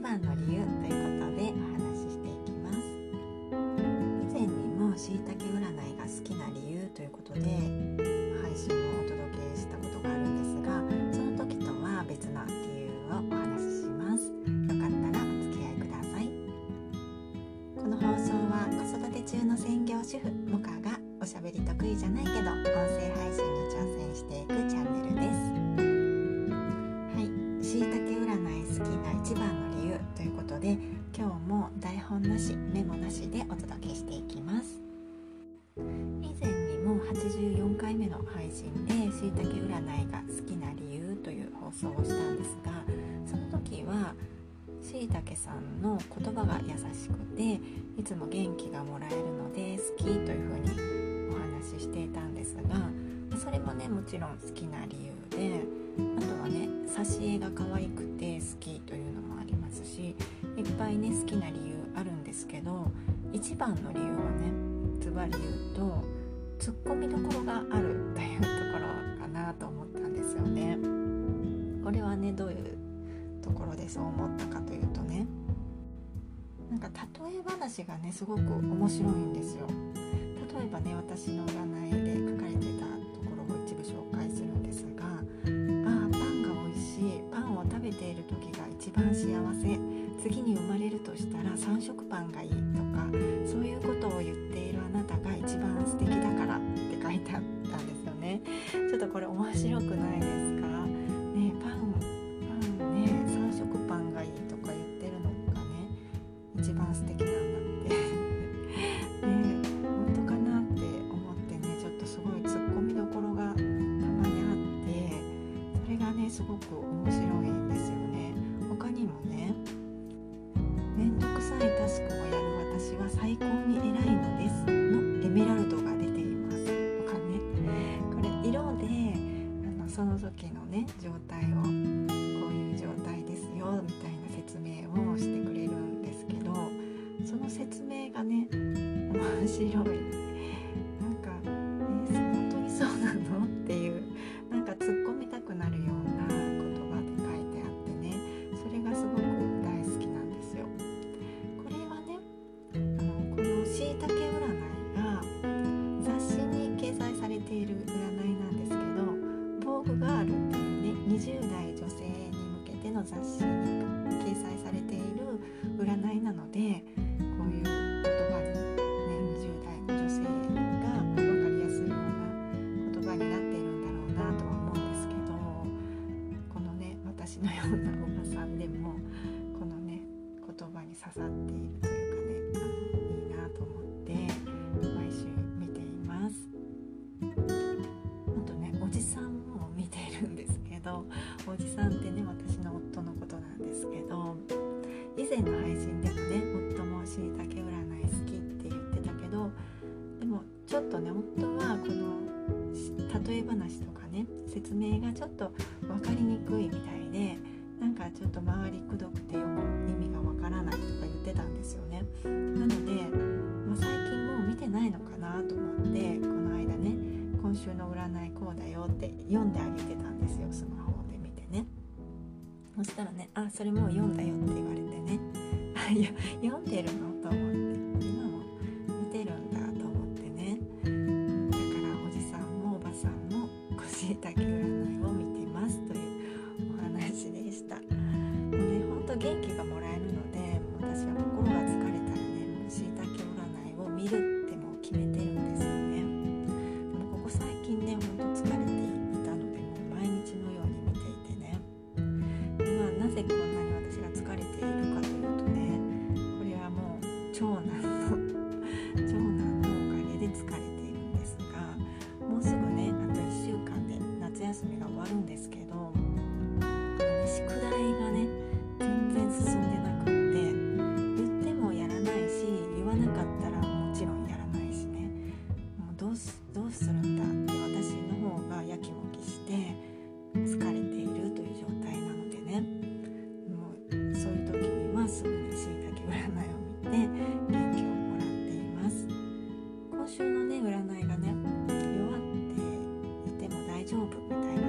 番の理由ということでお話ししていきます。以前にもしいたけ占いが好きな理由ということで配信をお届けしたことがあるんですがその時とは別の理由をお話しします。よかったらお付き合いください。この放送は子育て中の専業主婦モカがおしゃべり得意じゃないけど音声配信に挑戦していくチャンネルです。しい。占い好きな一番のことで今日も台本なしメモなしでお届けしていきます。以前にも84回目の配信でしいたけ占いが好きな理由という放送をしたんですがその時はしいたけさんの言葉が優しくていつも元気がもらえるので好きというふうにお話ししていたんですがそれもねもちろん好きな理由であとはね挿絵が可愛くて好きというのもありますしいっぱいね好きな理由あるんですけど一番の理由はねズバリ言うとツッコミどころがあるというところかなと思ったんですよね。これはねどういうところでそう思ったかというとね。なんか例え話がねすごく面白いんですよ。例えばね私の占いで書かれてたところを一部紹介するんですが「ああパンが美味しい。パンを食べている時が一番幸せ。次に3食パンがいい」とかそういうことを言っているあなたが一番素敵だからって書いてあったんですよね。ちょっとこれ面白くないですに偉いのです。のエメラルドが出ています。とかね。これ色であのその時のね状態をこういう状態ですよみたいな説明をしてくれるんですけどその説明がね面白い。なのでこういう言葉に、ね、20代の女性が分かりやすいような言葉になっているんだろうなとは思うんですけどこのね私のようなおばさんでもこのね言葉に刺さっているというかょっとね夫はこの例え話とかね説明がちょっと分かりにくいみたいでなんかちょっと周りくどくてよく意味がわからないとか言ってたんですよね。なので、まあ、最近もう見てないのかなと思ってこの間ね今週の占いこうだよって読んであげてたんですよスマホで見てね。そしたらね「あそれもう読んだよ」って言われてね「あいや読んでるの?」まあなぜ丈夫みたい